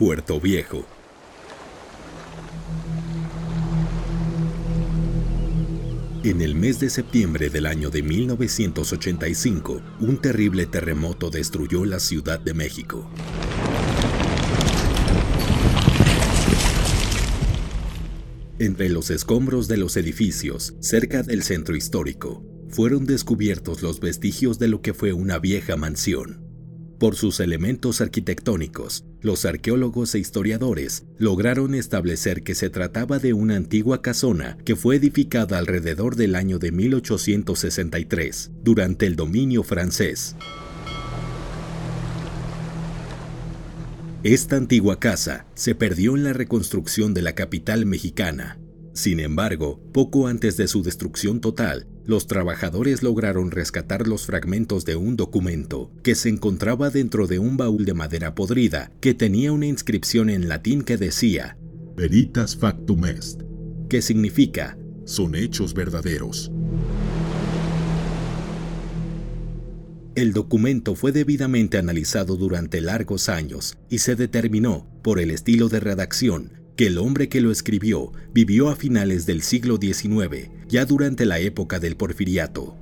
Puerto Viejo. En el mes de septiembre del año de 1985, un terrible terremoto destruyó la Ciudad de México. Entre los escombros de los edificios, cerca del centro histórico, fueron descubiertos los vestigios de lo que fue una vieja mansión. Por sus elementos arquitectónicos, los arqueólogos e historiadores lograron establecer que se trataba de una antigua casona que fue edificada alrededor del año de 1863, durante el dominio francés. Esta antigua casa se perdió en la reconstrucción de la capital mexicana. Sin embargo, poco antes de su destrucción total, los trabajadores lograron rescatar los fragmentos de un documento que se encontraba dentro de un baúl de madera podrida que tenía una inscripción en latín que decía Veritas factum est, que significa son hechos verdaderos. El documento fue debidamente analizado durante largos años y se determinó, por el estilo de redacción, que el hombre que lo escribió vivió a finales del siglo XIX, ya durante la época del porfiriato.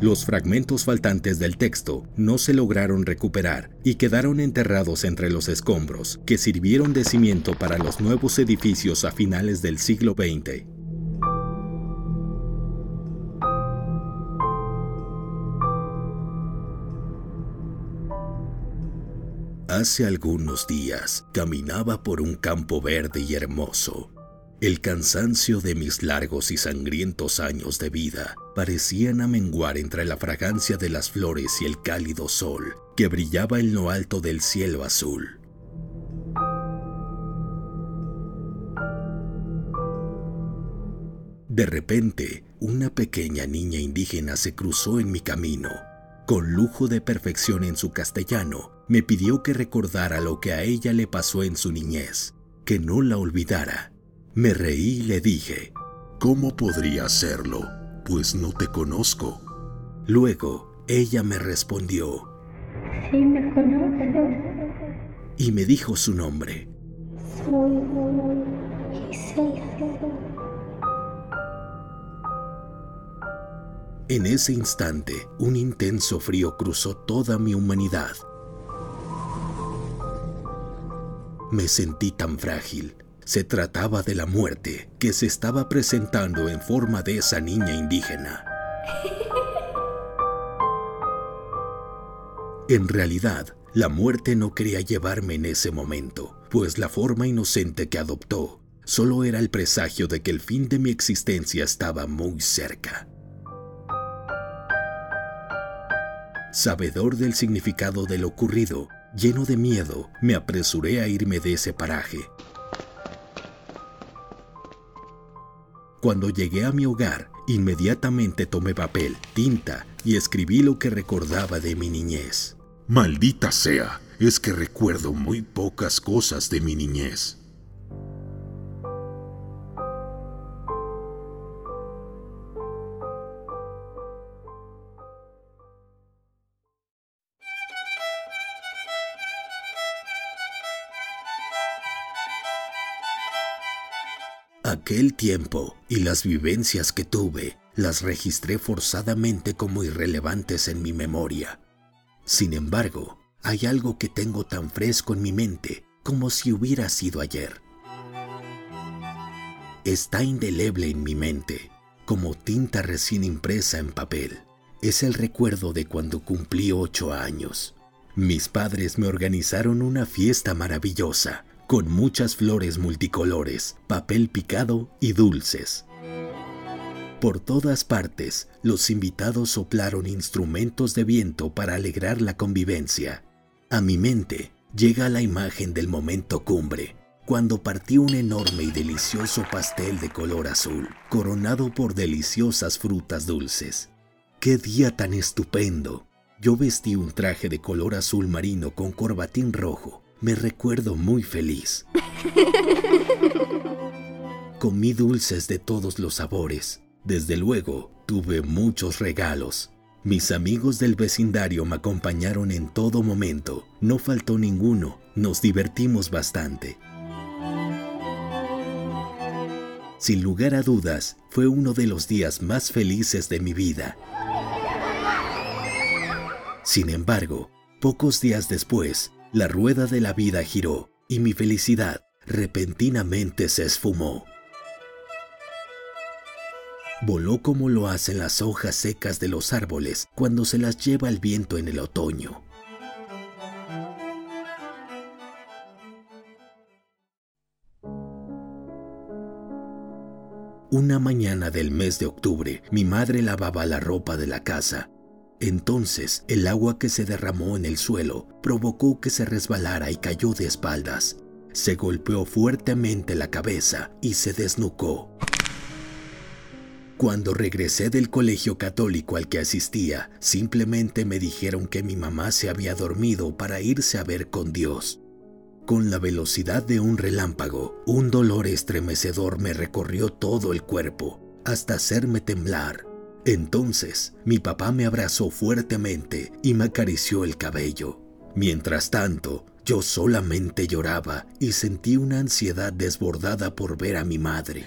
Los fragmentos faltantes del texto no se lograron recuperar y quedaron enterrados entre los escombros, que sirvieron de cimiento para los nuevos edificios a finales del siglo XX. Hace algunos días caminaba por un campo verde y hermoso. El cansancio de mis largos y sangrientos años de vida parecían amenguar entre la fragancia de las flores y el cálido sol que brillaba en lo alto del cielo azul. De repente, una pequeña niña indígena se cruzó en mi camino con lujo de perfección en su castellano, me pidió que recordara lo que a ella le pasó en su niñez, que no la olvidara. Me reí y le dije, ¿Cómo podría hacerlo? Pues no te conozco. Luego, ella me respondió, Sí, me conozco. Y me dijo su nombre. Soy. En ese instante, un intenso frío cruzó toda mi humanidad. Me sentí tan frágil. Se trataba de la muerte que se estaba presentando en forma de esa niña indígena. En realidad, la muerte no quería llevarme en ese momento, pues la forma inocente que adoptó solo era el presagio de que el fin de mi existencia estaba muy cerca. Sabedor del significado de lo ocurrido, lleno de miedo, me apresuré a irme de ese paraje. Cuando llegué a mi hogar, inmediatamente tomé papel, tinta y escribí lo que recordaba de mi niñez. Maldita sea, es que recuerdo muy pocas cosas de mi niñez. Aquel tiempo y las vivencias que tuve las registré forzadamente como irrelevantes en mi memoria. Sin embargo, hay algo que tengo tan fresco en mi mente como si hubiera sido ayer. Está indeleble en mi mente, como tinta recién impresa en papel. Es el recuerdo de cuando cumplí ocho años. Mis padres me organizaron una fiesta maravillosa con muchas flores multicolores, papel picado y dulces. Por todas partes, los invitados soplaron instrumentos de viento para alegrar la convivencia. A mi mente llega la imagen del momento cumbre, cuando partí un enorme y delicioso pastel de color azul, coronado por deliciosas frutas dulces. ¡Qué día tan estupendo! Yo vestí un traje de color azul marino con corbatín rojo, me recuerdo muy feliz. Comí dulces de todos los sabores. Desde luego, tuve muchos regalos. Mis amigos del vecindario me acompañaron en todo momento. No faltó ninguno. Nos divertimos bastante. Sin lugar a dudas, fue uno de los días más felices de mi vida. Sin embargo, pocos días después, la rueda de la vida giró y mi felicidad repentinamente se esfumó. Voló como lo hacen las hojas secas de los árboles cuando se las lleva el viento en el otoño. Una mañana del mes de octubre, mi madre lavaba la ropa de la casa. Entonces, el agua que se derramó en el suelo provocó que se resbalara y cayó de espaldas. Se golpeó fuertemente la cabeza y se desnucó. Cuando regresé del colegio católico al que asistía, simplemente me dijeron que mi mamá se había dormido para irse a ver con Dios. Con la velocidad de un relámpago, un dolor estremecedor me recorrió todo el cuerpo, hasta hacerme temblar. Entonces, mi papá me abrazó fuertemente y me acarició el cabello. Mientras tanto, yo solamente lloraba y sentí una ansiedad desbordada por ver a mi madre.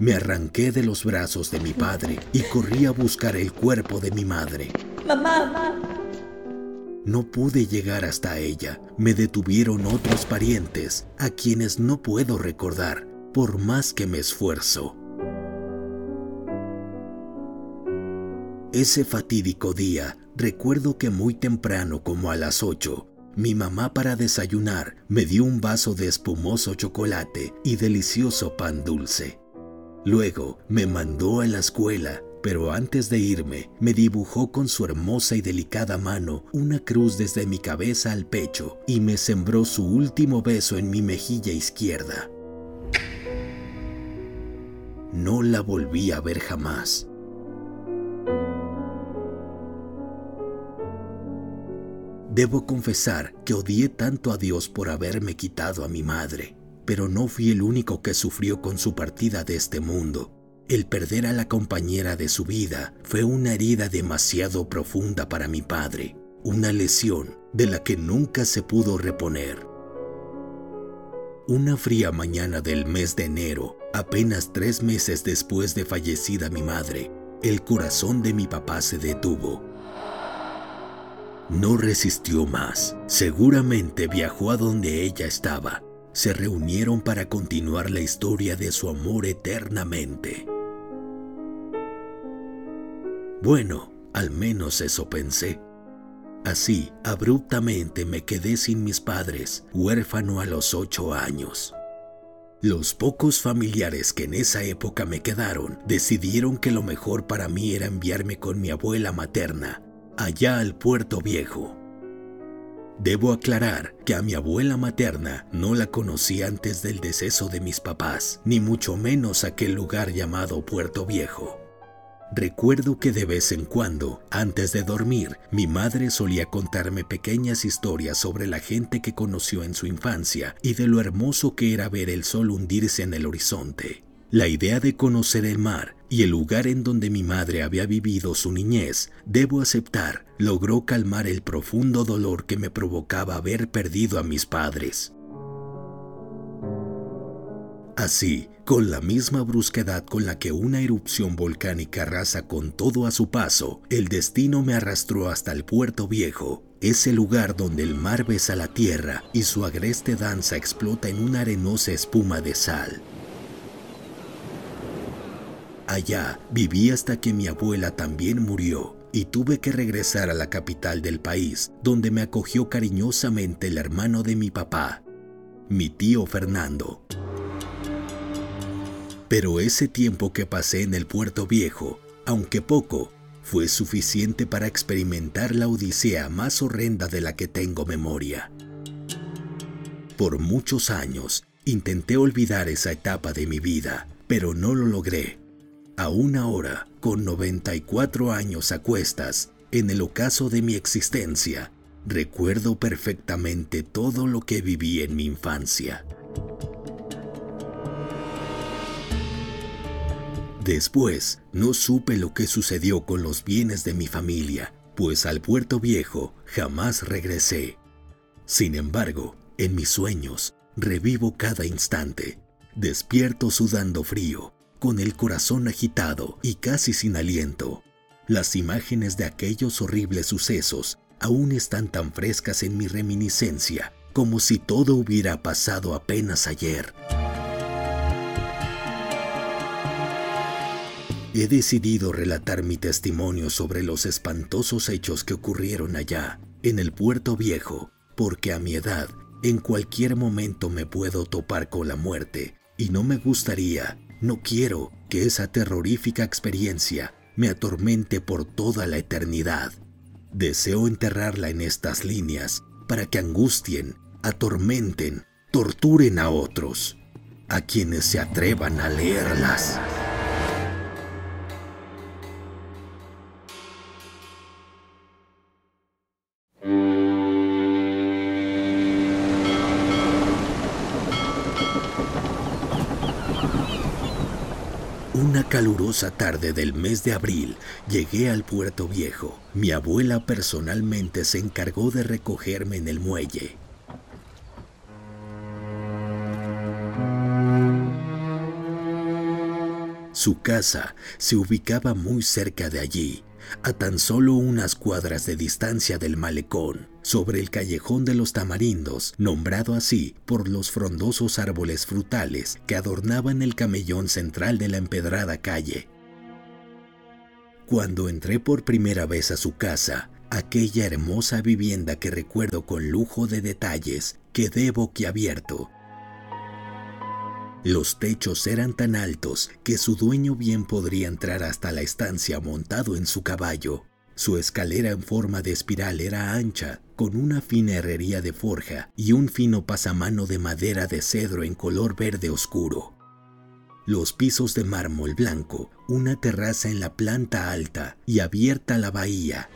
Me arranqué de los brazos de mi padre y corrí a buscar el cuerpo de mi madre. Mamá, no pude llegar hasta ella. Me detuvieron otros parientes a quienes no puedo recordar por más que me esfuerzo. Ese fatídico día, recuerdo que muy temprano, como a las 8, mi mamá para desayunar me dio un vaso de espumoso chocolate y delicioso pan dulce. Luego me mandó a la escuela pero antes de irme me dibujó con su hermosa y delicada mano una cruz desde mi cabeza al pecho y me sembró su último beso en mi mejilla izquierda. No la volví a ver jamás. Debo confesar que odié tanto a Dios por haberme quitado a mi madre, pero no fui el único que sufrió con su partida de este mundo. El perder a la compañera de su vida fue una herida demasiado profunda para mi padre, una lesión de la que nunca se pudo reponer. Una fría mañana del mes de enero, apenas tres meses después de fallecida mi madre, el corazón de mi papá se detuvo. No resistió más. Seguramente viajó a donde ella estaba. Se reunieron para continuar la historia de su amor eternamente. Bueno, al menos eso pensé. Así, abruptamente me quedé sin mis padres, huérfano a los ocho años. Los pocos familiares que en esa época me quedaron decidieron que lo mejor para mí era enviarme con mi abuela materna, allá al puerto viejo. Debo aclarar que a mi abuela materna no la conocí antes del deceso de mis papás, ni mucho menos aquel lugar llamado Puerto Viejo. Recuerdo que de vez en cuando, antes de dormir, mi madre solía contarme pequeñas historias sobre la gente que conoció en su infancia y de lo hermoso que era ver el sol hundirse en el horizonte. La idea de conocer el mar y el lugar en donde mi madre había vivido su niñez, debo aceptar, logró calmar el profundo dolor que me provocaba haber perdido a mis padres. Así, con la misma brusquedad con la que una erupción volcánica arrasa con todo a su paso, el destino me arrastró hasta el puerto viejo, ese lugar donde el mar besa la tierra y su agreste danza explota en una arenosa espuma de sal. Allá viví hasta que mi abuela también murió y tuve que regresar a la capital del país, donde me acogió cariñosamente el hermano de mi papá, mi tío Fernando. Pero ese tiempo que pasé en el puerto viejo, aunque poco, fue suficiente para experimentar la odisea más horrenda de la que tengo memoria. Por muchos años intenté olvidar esa etapa de mi vida, pero no lo logré. Aún ahora, con 94 años a cuestas, en el ocaso de mi existencia, recuerdo perfectamente todo lo que viví en mi infancia. Después, no supe lo que sucedió con los bienes de mi familia, pues al puerto viejo jamás regresé. Sin embargo, en mis sueños, revivo cada instante. Despierto sudando frío, con el corazón agitado y casi sin aliento. Las imágenes de aquellos horribles sucesos aún están tan frescas en mi reminiscencia como si todo hubiera pasado apenas ayer. He decidido relatar mi testimonio sobre los espantosos hechos que ocurrieron allá, en el puerto viejo, porque a mi edad, en cualquier momento me puedo topar con la muerte, y no me gustaría, no quiero que esa terrorífica experiencia me atormente por toda la eternidad. Deseo enterrarla en estas líneas para que angustien, atormenten, torturen a otros, a quienes se atrevan a leerlas. Una calurosa tarde del mes de abril llegué al puerto viejo. Mi abuela personalmente se encargó de recogerme en el muelle. Su casa se ubicaba muy cerca de allí, a tan solo unas cuadras de distancia del malecón, sobre el callejón de los tamarindos, nombrado así por los frondosos árboles frutales que adornaban el camellón central de la empedrada calle. Cuando entré por primera vez a su casa, aquella hermosa vivienda que recuerdo con lujo de detalles, quedé boquiabierto los techos eran tan altos que su dueño bien podría entrar hasta la estancia montado en su caballo. Su escalera en forma de espiral era ancha, con una fina herrería de forja y un fino pasamano de madera de cedro en color verde oscuro. Los pisos de mármol blanco, una terraza en la planta alta y abierta a la bahía,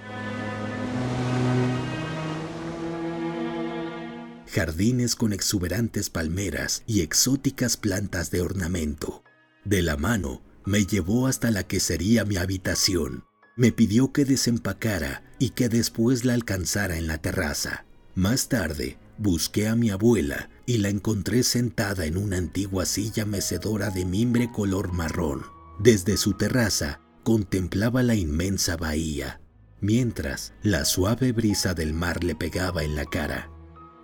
jardines con exuberantes palmeras y exóticas plantas de ornamento. De la mano me llevó hasta la que sería mi habitación. Me pidió que desempacara y que después la alcanzara en la terraza. Más tarde, busqué a mi abuela y la encontré sentada en una antigua silla mecedora de mimbre color marrón. Desde su terraza contemplaba la inmensa bahía, mientras la suave brisa del mar le pegaba en la cara.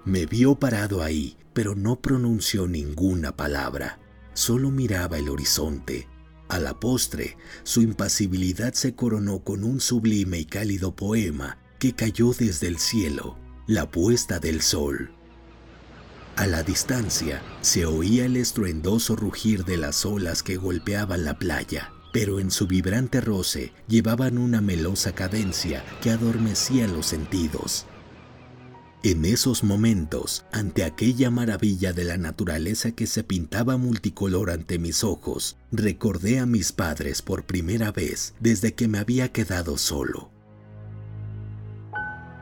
Me vio parado ahí, pero no pronunció ninguna palabra. Solo miraba el horizonte. A la postre, su impasibilidad se coronó con un sublime y cálido poema que cayó desde el cielo, la puesta del sol. A la distancia se oía el estruendoso rugir de las olas que golpeaban la playa, pero en su vibrante roce llevaban una melosa cadencia que adormecía los sentidos. En esos momentos, ante aquella maravilla de la naturaleza que se pintaba multicolor ante mis ojos, recordé a mis padres por primera vez desde que me había quedado solo.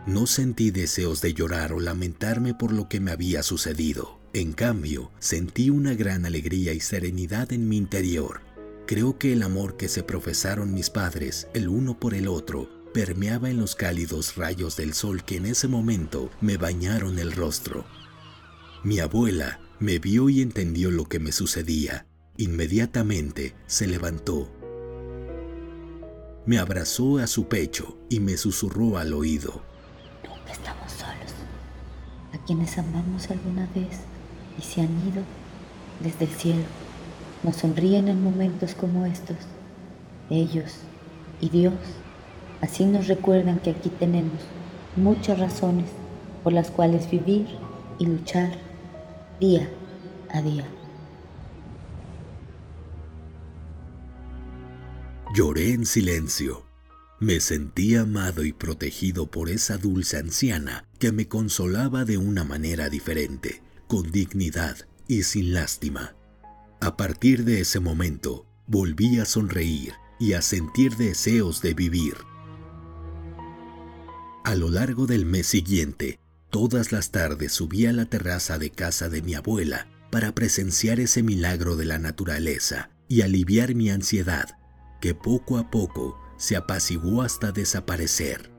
No sentí deseos de llorar o lamentarme por lo que me había sucedido. En cambio, sentí una gran alegría y serenidad en mi interior. Creo que el amor que se profesaron mis padres, el uno por el otro, permeaba en los cálidos rayos del sol que en ese momento me bañaron el rostro. Mi abuela me vio y entendió lo que me sucedía. Inmediatamente se levantó. Me abrazó a su pecho y me susurró al oído. Nunca estamos solos. A quienes amamos alguna vez y se han ido desde el cielo, nos sonríen en momentos como estos. Ellos y Dios Así nos recuerdan que aquí tenemos muchas razones por las cuales vivir y luchar día a día. Lloré en silencio. Me sentí amado y protegido por esa dulce anciana que me consolaba de una manera diferente, con dignidad y sin lástima. A partir de ese momento, volví a sonreír y a sentir deseos de vivir. A lo largo del mes siguiente, todas las tardes subí a la terraza de casa de mi abuela para presenciar ese milagro de la naturaleza, y aliviar mi ansiedad, que poco a poco se apaciguó hasta desaparecer.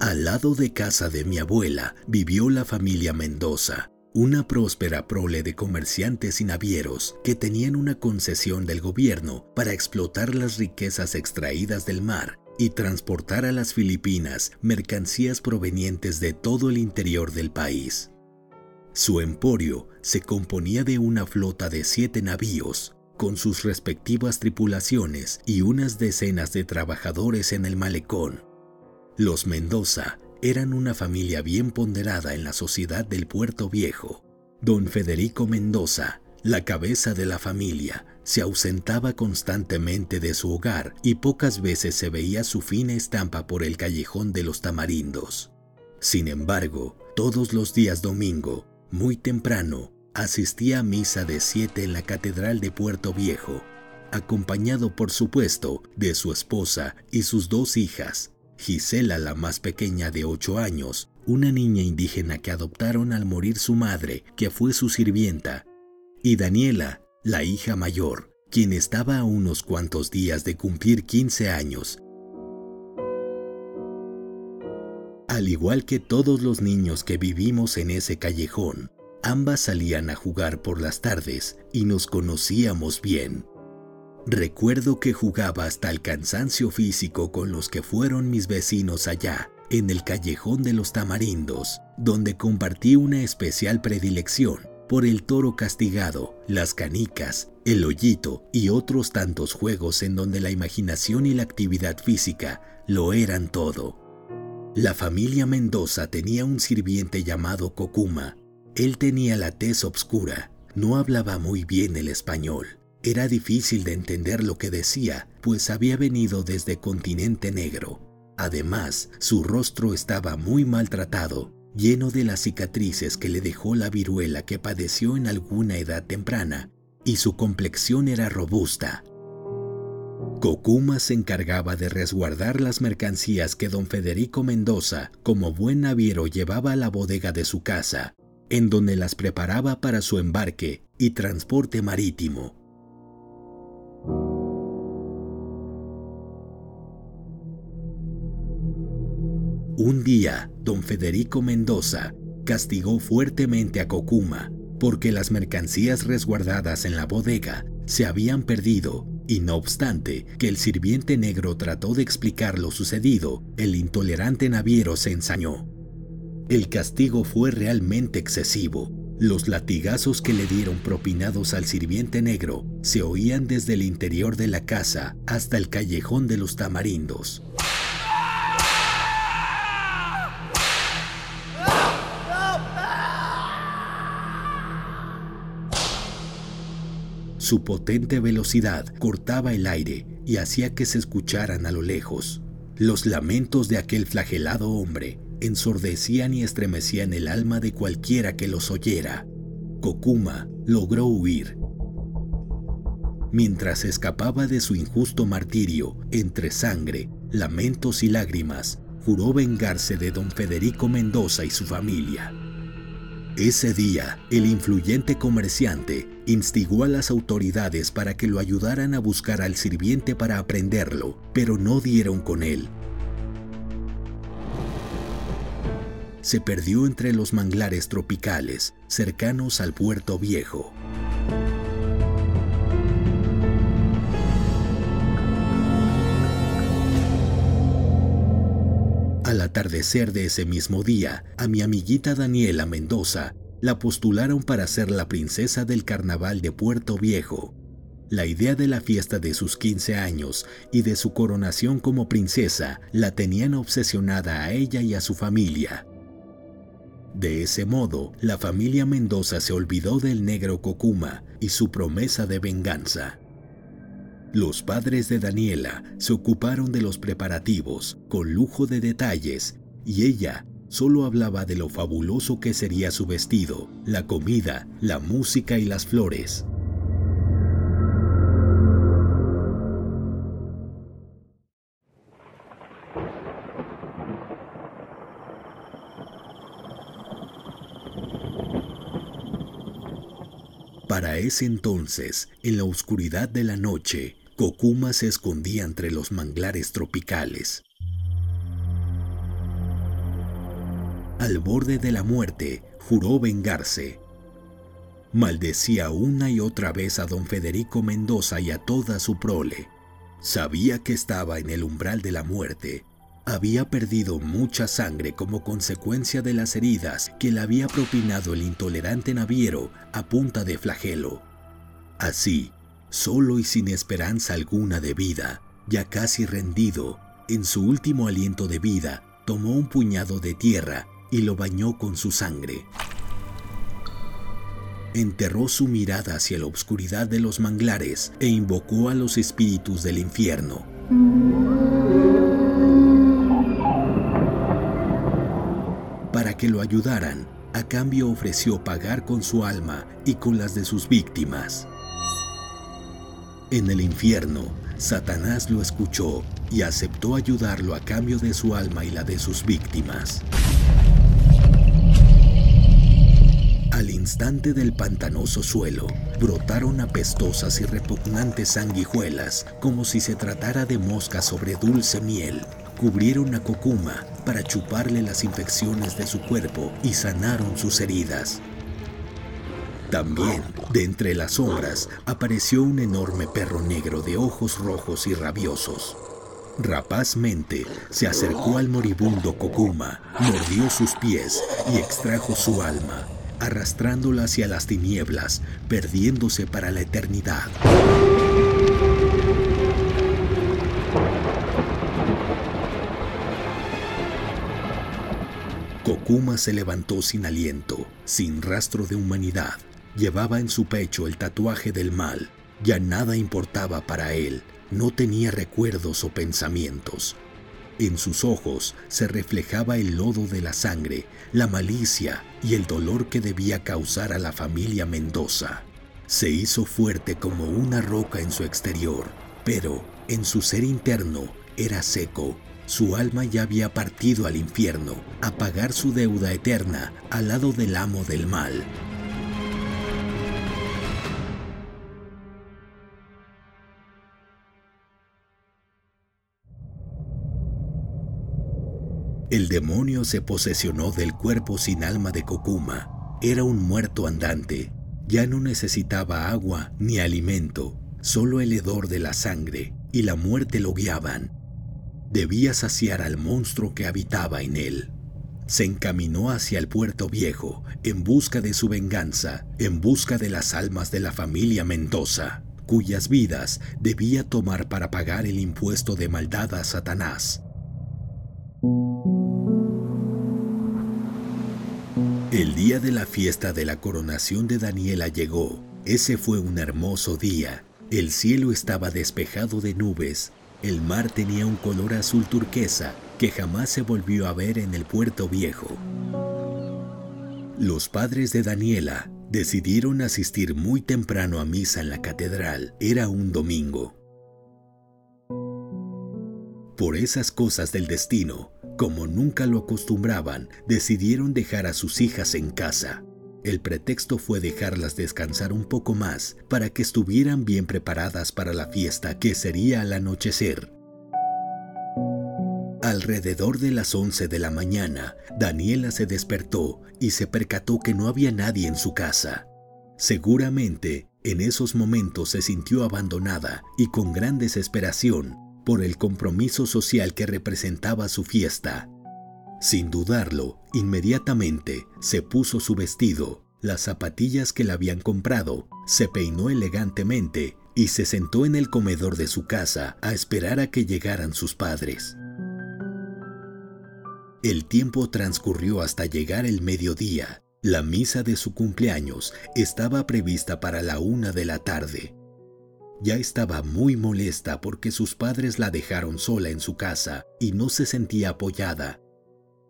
Al lado de casa de mi abuela vivió la familia Mendoza, una próspera prole de comerciantes y navieros que tenían una concesión del gobierno para explotar las riquezas extraídas del mar y transportar a las Filipinas mercancías provenientes de todo el interior del país. Su emporio se componía de una flota de siete navíos, con sus respectivas tripulaciones y unas decenas de trabajadores en el malecón. Los Mendoza eran una familia bien ponderada en la sociedad del Puerto Viejo. Don Federico Mendoza, la cabeza de la familia, se ausentaba constantemente de su hogar y pocas veces se veía su fina estampa por el callejón de los tamarindos. Sin embargo, todos los días domingo, muy temprano, asistía a misa de siete en la Catedral de Puerto Viejo, acompañado por supuesto de su esposa y sus dos hijas, Gisela, la más pequeña de ocho años, una niña indígena que adoptaron al morir su madre, que fue su sirvienta, y Daniela, la hija mayor, quien estaba a unos cuantos días de cumplir 15 años. Al igual que todos los niños que vivimos en ese callejón, ambas salían a jugar por las tardes y nos conocíamos bien. Recuerdo que jugaba hasta el cansancio físico con los que fueron mis vecinos allá, en el callejón de los tamarindos, donde compartí una especial predilección por el toro castigado, las canicas, el hoyito y otros tantos juegos en donde la imaginación y la actividad física lo eran todo. La familia Mendoza tenía un sirviente llamado Cocuma. Él tenía la tez obscura, no hablaba muy bien el español era difícil de entender lo que decía, pues había venido desde continente negro. Además, su rostro estaba muy maltratado, lleno de las cicatrices que le dejó la viruela que padeció en alguna edad temprana, y su complexión era robusta. Cocuma se encargaba de resguardar las mercancías que don Federico Mendoza, como buen naviero, llevaba a la bodega de su casa, en donde las preparaba para su embarque y transporte marítimo. Un día, don Federico Mendoza castigó fuertemente a Cocuma porque las mercancías resguardadas en la bodega se habían perdido y no obstante que el sirviente negro trató de explicar lo sucedido, el intolerante naviero se ensañó. El castigo fue realmente excesivo, los latigazos que le dieron propinados al sirviente negro se oían desde el interior de la casa hasta el callejón de los tamarindos. Su potente velocidad cortaba el aire y hacía que se escucharan a lo lejos los lamentos de aquel flagelado hombre ensordecían y estremecían el alma de cualquiera que los oyera. Kokuma logró huir. Mientras escapaba de su injusto martirio, entre sangre, lamentos y lágrimas, juró vengarse de don Federico Mendoza y su familia. Ese día, el influyente comerciante instigó a las autoridades para que lo ayudaran a buscar al sirviente para aprenderlo, pero no dieron con él se perdió entre los manglares tropicales cercanos al puerto viejo. Al atardecer de ese mismo día, a mi amiguita Daniela Mendoza la postularon para ser la princesa del carnaval de Puerto Viejo. La idea de la fiesta de sus 15 años y de su coronación como princesa la tenían obsesionada a ella y a su familia. De ese modo, la familia Mendoza se olvidó del negro Cocuma y su promesa de venganza. Los padres de Daniela se ocuparon de los preparativos con lujo de detalles y ella solo hablaba de lo fabuloso que sería su vestido, la comida, la música y las flores. Para ese entonces, en la oscuridad de la noche, Kokuma se escondía entre los manglares tropicales, Al borde de la muerte, juró vengarse. Maldecía una y otra vez a don Federico Mendoza y a toda su prole. Sabía que estaba en el umbral de la muerte. Había perdido mucha sangre como consecuencia de las heridas que le había propinado el intolerante naviero a punta de flagelo. Así, solo y sin esperanza alguna de vida, ya casi rendido, en su último aliento de vida, tomó un puñado de tierra y lo bañó con su sangre. Enterró su mirada hacia la oscuridad de los manglares e invocó a los espíritus del infierno. Para que lo ayudaran, a cambio ofreció pagar con su alma y con las de sus víctimas. En el infierno, Satanás lo escuchó y aceptó ayudarlo a cambio de su alma y la de sus víctimas. Al instante del pantanoso suelo, brotaron apestosas y repugnantes sanguijuelas, como si se tratara de moscas sobre dulce miel. Cubrieron a Kokuma para chuparle las infecciones de su cuerpo y sanaron sus heridas. También, de entre las sombras, apareció un enorme perro negro de ojos rojos y rabiosos. Rapazmente se acercó al moribundo Kokuma, mordió sus pies y extrajo su alma, arrastrándola hacia las tinieblas, perdiéndose para la eternidad. Kokuma se levantó sin aliento, sin rastro de humanidad, Llevaba en su pecho el tatuaje del mal. Ya nada importaba para él. No tenía recuerdos o pensamientos. En sus ojos se reflejaba el lodo de la sangre, la malicia y el dolor que debía causar a la familia Mendoza. Se hizo fuerte como una roca en su exterior, pero en su ser interno era seco. Su alma ya había partido al infierno a pagar su deuda eterna al lado del amo del mal. El demonio se posesionó del cuerpo sin alma de Kokuma. Era un muerto andante. Ya no necesitaba agua ni alimento, solo el hedor de la sangre y la muerte lo guiaban. Debía saciar al monstruo que habitaba en él. Se encaminó hacia el puerto viejo en busca de su venganza, en busca de las almas de la familia Mendoza, cuyas vidas debía tomar para pagar el impuesto de maldad a Satanás. El día de la fiesta de la coronación de Daniela llegó. Ese fue un hermoso día. El cielo estaba despejado de nubes. El mar tenía un color azul turquesa que jamás se volvió a ver en el puerto viejo. Los padres de Daniela decidieron asistir muy temprano a misa en la catedral. Era un domingo. Por esas cosas del destino, como nunca lo acostumbraban, decidieron dejar a sus hijas en casa. El pretexto fue dejarlas descansar un poco más para que estuvieran bien preparadas para la fiesta que sería al anochecer. Alrededor de las 11 de la mañana, Daniela se despertó y se percató que no había nadie en su casa. Seguramente, en esos momentos se sintió abandonada y con gran desesperación por el compromiso social que representaba su fiesta. Sin dudarlo, inmediatamente se puso su vestido, las zapatillas que le habían comprado, se peinó elegantemente y se sentó en el comedor de su casa a esperar a que llegaran sus padres. El tiempo transcurrió hasta llegar el mediodía. La misa de su cumpleaños estaba prevista para la una de la tarde. Ya estaba muy molesta porque sus padres la dejaron sola en su casa y no se sentía apoyada.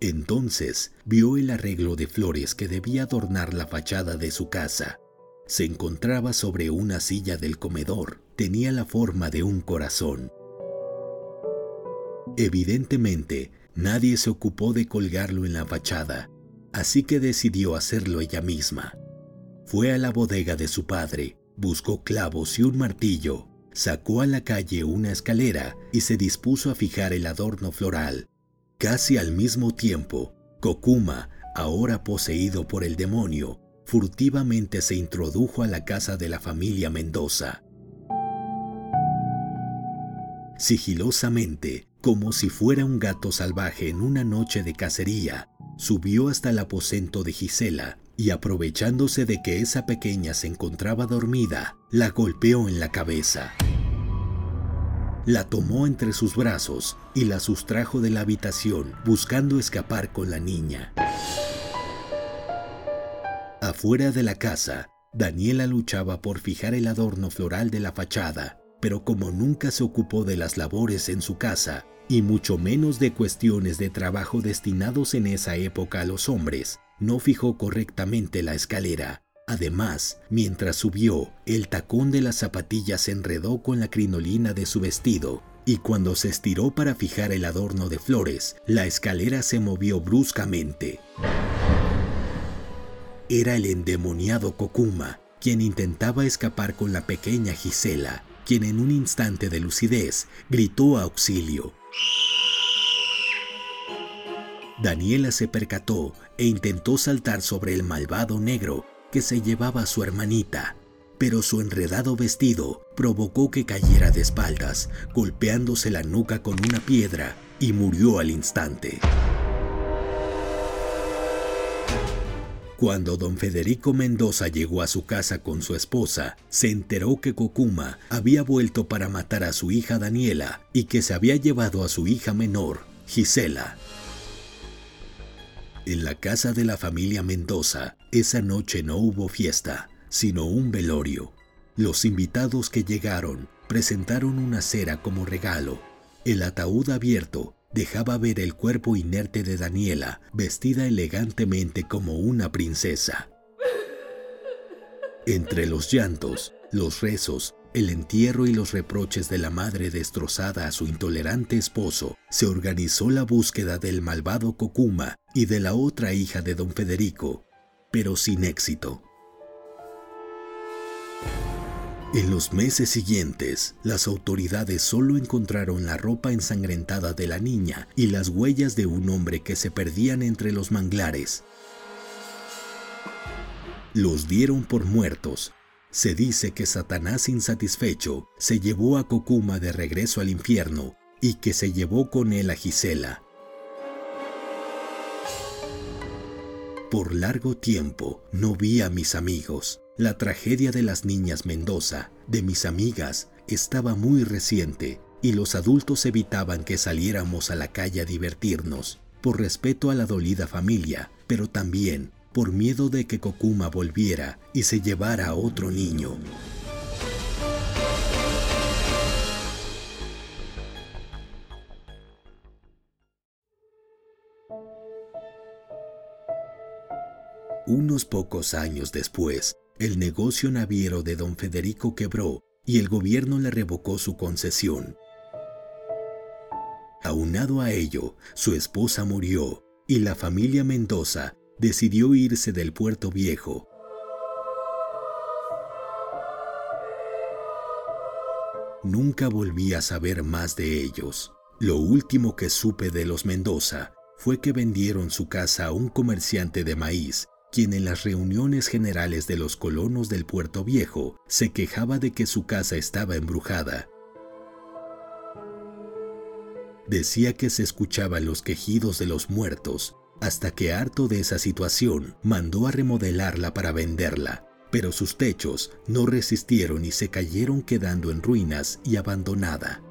Entonces vio el arreglo de flores que debía adornar la fachada de su casa. Se encontraba sobre una silla del comedor. Tenía la forma de un corazón. Evidentemente, nadie se ocupó de colgarlo en la fachada, así que decidió hacerlo ella misma. Fue a la bodega de su padre, buscó clavos y un martillo, sacó a la calle una escalera y se dispuso a fijar el adorno floral. Casi al mismo tiempo, Kokuma, ahora poseído por el demonio, furtivamente se introdujo a la casa de la familia Mendoza. Sigilosamente, como si fuera un gato salvaje en una noche de cacería, subió hasta el aposento de Gisela y aprovechándose de que esa pequeña se encontraba dormida, la golpeó en la cabeza. La tomó entre sus brazos y la sustrajo de la habitación buscando escapar con la niña. Afuera de la casa, Daniela luchaba por fijar el adorno floral de la fachada, pero como nunca se ocupó de las labores en su casa, y mucho menos de cuestiones de trabajo destinados en esa época a los hombres, no fijó correctamente la escalera. Además, mientras subió, el tacón de las zapatillas se enredó con la crinolina de su vestido, y cuando se estiró para fijar el adorno de flores, la escalera se movió bruscamente. Era el endemoniado Kokuma, quien intentaba escapar con la pequeña Gisela, quien en un instante de lucidez gritó auxilio. Daniela se percató e intentó saltar sobre el malvado negro que se llevaba a su hermanita, pero su enredado vestido provocó que cayera de espaldas, golpeándose la nuca con una piedra y murió al instante. Cuando don Federico Mendoza llegó a su casa con su esposa, se enteró que Kokuma había vuelto para matar a su hija Daniela y que se había llevado a su hija menor, Gisela. En la casa de la familia Mendoza, esa noche no hubo fiesta, sino un velorio. Los invitados que llegaron presentaron una cera como regalo. El ataúd abierto dejaba ver el cuerpo inerte de Daniela, vestida elegantemente como una princesa. Entre los llantos, los rezos, el entierro y los reproches de la madre destrozada a su intolerante esposo, se organizó la búsqueda del malvado Kokuma y de la otra hija de don Federico, pero sin éxito. En los meses siguientes, las autoridades solo encontraron la ropa ensangrentada de la niña y las huellas de un hombre que se perdían entre los manglares. Los dieron por muertos. Se dice que Satanás insatisfecho se llevó a Kokuma de regreso al infierno y que se llevó con él a Gisela. Por largo tiempo no vi a mis amigos. La tragedia de las niñas Mendoza, de mis amigas, estaba muy reciente y los adultos evitaban que saliéramos a la calle a divertirnos, por respeto a la dolida familia, pero también por miedo de que Kokuma volviera y se llevara a otro niño. Unos pocos años después, el negocio naviero de don Federico quebró y el gobierno le revocó su concesión. Aunado a ello, su esposa murió y la familia Mendoza decidió irse del puerto viejo. Nunca volví a saber más de ellos. Lo último que supe de los Mendoza fue que vendieron su casa a un comerciante de maíz quien en las reuniones generales de los colonos del Puerto Viejo se quejaba de que su casa estaba embrujada. Decía que se escuchaban los quejidos de los muertos, hasta que harto de esa situación mandó a remodelarla para venderla, pero sus techos no resistieron y se cayeron quedando en ruinas y abandonada.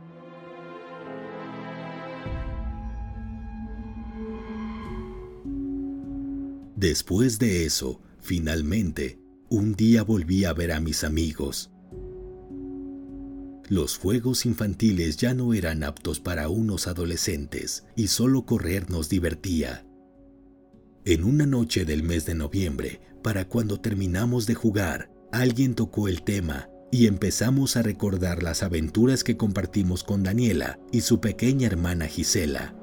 Después de eso, finalmente, un día volví a ver a mis amigos. Los fuegos infantiles ya no eran aptos para unos adolescentes y solo correr nos divertía. En una noche del mes de noviembre, para cuando terminamos de jugar, alguien tocó el tema y empezamos a recordar las aventuras que compartimos con Daniela y su pequeña hermana Gisela.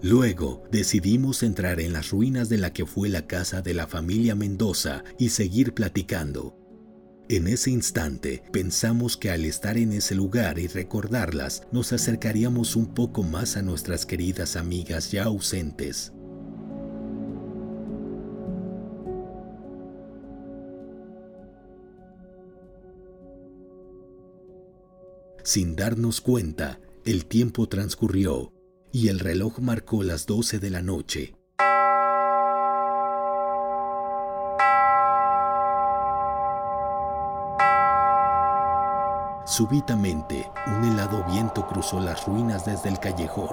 Luego decidimos entrar en las ruinas de la que fue la casa de la familia Mendoza y seguir platicando. En ese instante pensamos que al estar en ese lugar y recordarlas nos acercaríamos un poco más a nuestras queridas amigas ya ausentes. Sin darnos cuenta, el tiempo transcurrió y el reloj marcó las 12 de la noche. Súbitamente, un helado viento cruzó las ruinas desde el callejón.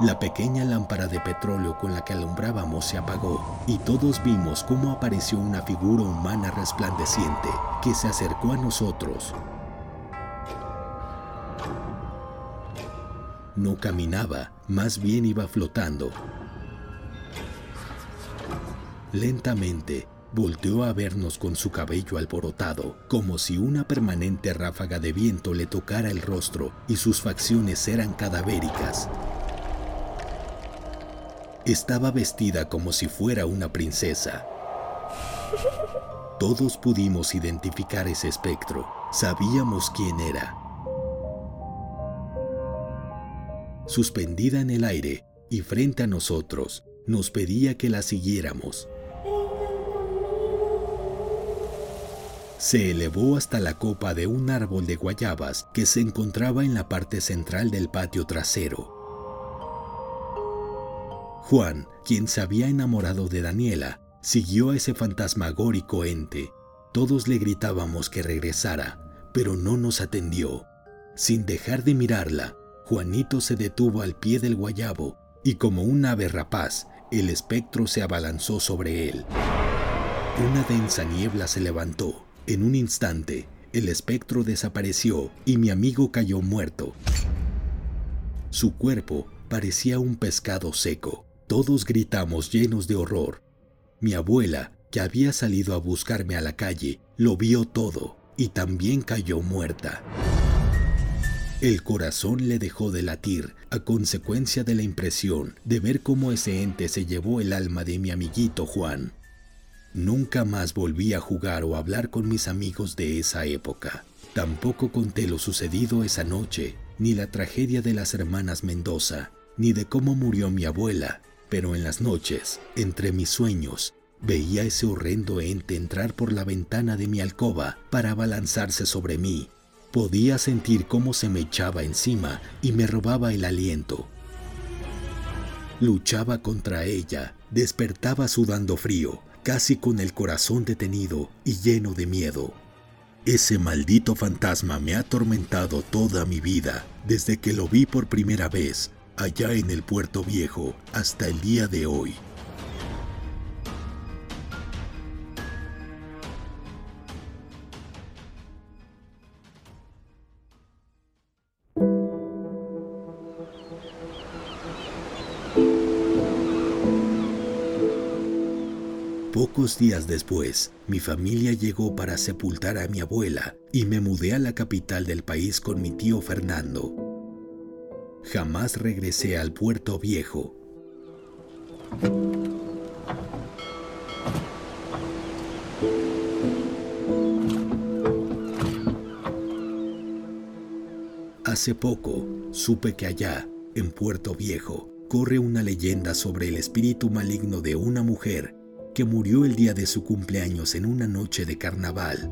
La pequeña lámpara de petróleo con la que alumbrábamos se apagó y todos vimos cómo apareció una figura humana resplandeciente que se acercó a nosotros. No caminaba, más bien iba flotando. Lentamente volteó a vernos con su cabello alborotado, como si una permanente ráfaga de viento le tocara el rostro y sus facciones eran cadavéricas. Estaba vestida como si fuera una princesa. Todos pudimos identificar ese espectro, sabíamos quién era. Suspendida en el aire y frente a nosotros, nos pedía que la siguiéramos. Se elevó hasta la copa de un árbol de guayabas que se encontraba en la parte central del patio trasero. Juan, quien se había enamorado de Daniela, siguió a ese fantasmagórico ente. Todos le gritábamos que regresara, pero no nos atendió. Sin dejar de mirarla, Juanito se detuvo al pie del guayabo y como un ave rapaz, el espectro se abalanzó sobre él. Una densa niebla se levantó en un instante, el espectro desapareció y mi amigo cayó muerto. Su cuerpo parecía un pescado seco. Todos gritamos llenos de horror. Mi abuela, que había salido a buscarme a la calle, lo vio todo y también cayó muerta. El corazón le dejó de latir a consecuencia de la impresión de ver cómo ese ente se llevó el alma de mi amiguito Juan. Nunca más volví a jugar o hablar con mis amigos de esa época. Tampoco conté lo sucedido esa noche, ni la tragedia de las hermanas Mendoza, ni de cómo murió mi abuela, pero en las noches, entre mis sueños, veía ese horrendo ente entrar por la ventana de mi alcoba para abalanzarse sobre mí. Podía sentir cómo se me echaba encima y me robaba el aliento. Luchaba contra ella, despertaba sudando frío, casi con el corazón detenido y lleno de miedo. Ese maldito fantasma me ha atormentado toda mi vida, desde que lo vi por primera vez, allá en el puerto viejo, hasta el día de hoy. Días después, mi familia llegó para sepultar a mi abuela y me mudé a la capital del país con mi tío Fernando. Jamás regresé al puerto viejo. Hace poco supe que allá, en Puerto Viejo, corre una leyenda sobre el espíritu maligno de una mujer que murió el día de su cumpleaños en una noche de carnaval.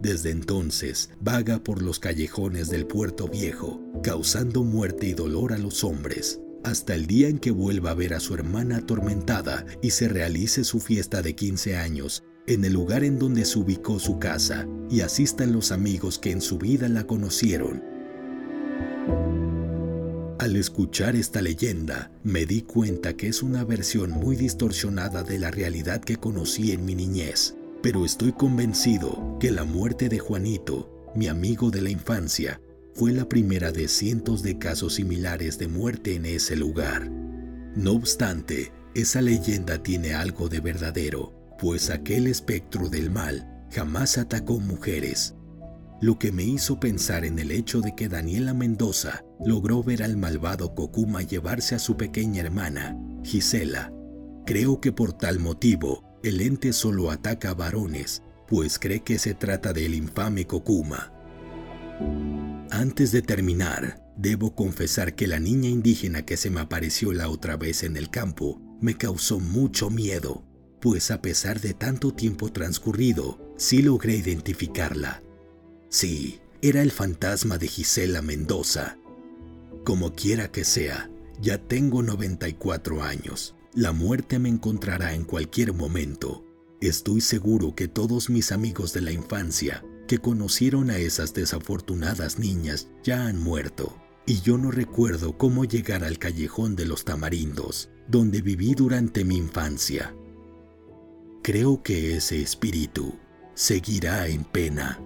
Desde entonces vaga por los callejones del puerto viejo, causando muerte y dolor a los hombres, hasta el día en que vuelva a ver a su hermana atormentada y se realice su fiesta de 15 años en el lugar en donde se ubicó su casa y asistan los amigos que en su vida la conocieron al escuchar esta leyenda, me di cuenta que es una versión muy distorsionada de la realidad que conocí en mi niñez, pero estoy convencido que la muerte de Juanito, mi amigo de la infancia, fue la primera de cientos de casos similares de muerte en ese lugar. No obstante, esa leyenda tiene algo de verdadero, pues aquel espectro del mal jamás atacó mujeres, lo que me hizo pensar en el hecho de que Daniela Mendoza logró ver al malvado Kokuma llevarse a su pequeña hermana, Gisela. Creo que por tal motivo, el ente solo ataca a varones, pues cree que se trata del infame Kokuma. Antes de terminar, debo confesar que la niña indígena que se me apareció la otra vez en el campo me causó mucho miedo, pues a pesar de tanto tiempo transcurrido, sí logré identificarla. Sí, era el fantasma de Gisela Mendoza. Como quiera que sea, ya tengo 94 años. La muerte me encontrará en cualquier momento. Estoy seguro que todos mis amigos de la infancia que conocieron a esas desafortunadas niñas ya han muerto, y yo no recuerdo cómo llegar al callejón de los tamarindos, donde viví durante mi infancia. Creo que ese espíritu seguirá en pena.